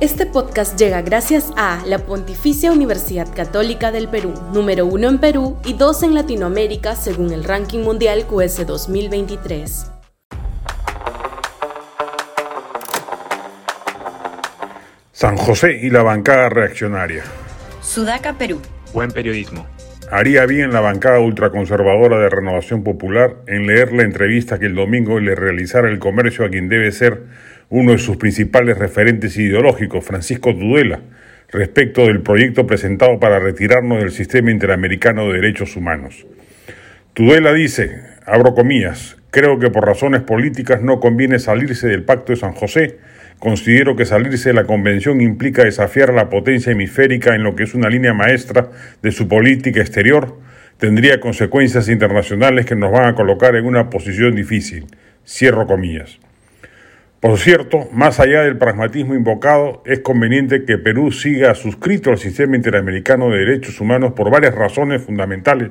Este podcast llega gracias a la Pontificia Universidad Católica del Perú, número uno en Perú y dos en Latinoamérica según el ranking mundial QS 2023. San José y la bancada reaccionaria. Sudaca, Perú. Buen periodismo. Haría bien la bancada ultraconservadora de Renovación Popular en leer la entrevista que el domingo le realizara el comercio a quien debe ser uno de sus principales referentes ideológicos, Francisco Tudela, respecto del proyecto presentado para retirarnos del sistema interamericano de derechos humanos. Tudela dice, abro comillas, creo que por razones políticas no conviene salirse del Pacto de San José, Considero que salirse de la Convención implica desafiar la potencia hemisférica en lo que es una línea maestra de su política exterior. Tendría consecuencias internacionales que nos van a colocar en una posición difícil. Cierro comillas. Por cierto, más allá del pragmatismo invocado, es conveniente que Perú siga suscrito al sistema interamericano de derechos humanos por varias razones fundamentales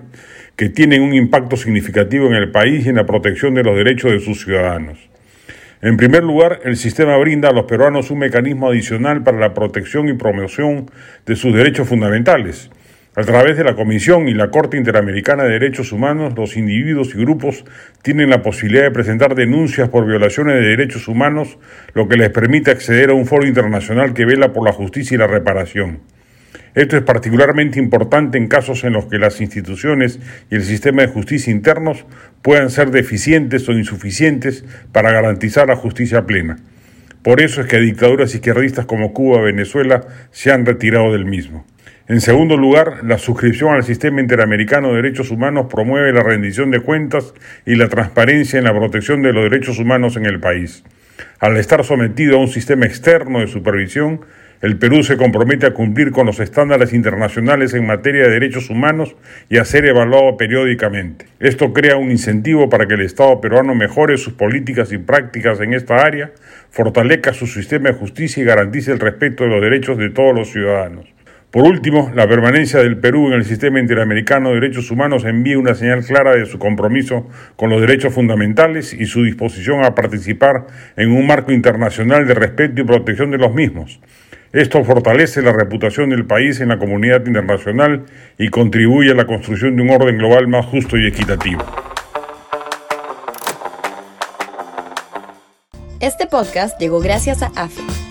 que tienen un impacto significativo en el país y en la protección de los derechos de sus ciudadanos. En primer lugar, el sistema brinda a los peruanos un mecanismo adicional para la protección y promoción de sus derechos fundamentales. A través de la Comisión y la Corte Interamericana de Derechos Humanos, los individuos y grupos tienen la posibilidad de presentar denuncias por violaciones de derechos humanos, lo que les permite acceder a un foro internacional que vela por la justicia y la reparación. Esto es particularmente importante en casos en los que las instituciones y el sistema de justicia internos puedan ser deficientes o insuficientes para garantizar la justicia plena. Por eso es que dictaduras izquierdistas como Cuba o Venezuela se han retirado del mismo. En segundo lugar, la suscripción al Sistema Interamericano de Derechos Humanos promueve la rendición de cuentas y la transparencia en la protección de los derechos humanos en el país. Al estar sometido a un sistema externo de supervisión, el Perú se compromete a cumplir con los estándares internacionales en materia de derechos humanos y a ser evaluado periódicamente. Esto crea un incentivo para que el Estado peruano mejore sus políticas y prácticas en esta área, fortalezca su sistema de justicia y garantice el respeto de los derechos de todos los ciudadanos. Por último, la permanencia del Perú en el sistema interamericano de derechos humanos envía una señal clara de su compromiso con los derechos fundamentales y su disposición a participar en un marco internacional de respeto y protección de los mismos. Esto fortalece la reputación del país en la comunidad internacional y contribuye a la construcción de un orden global más justo y equitativo. Este podcast llegó gracias a AFE,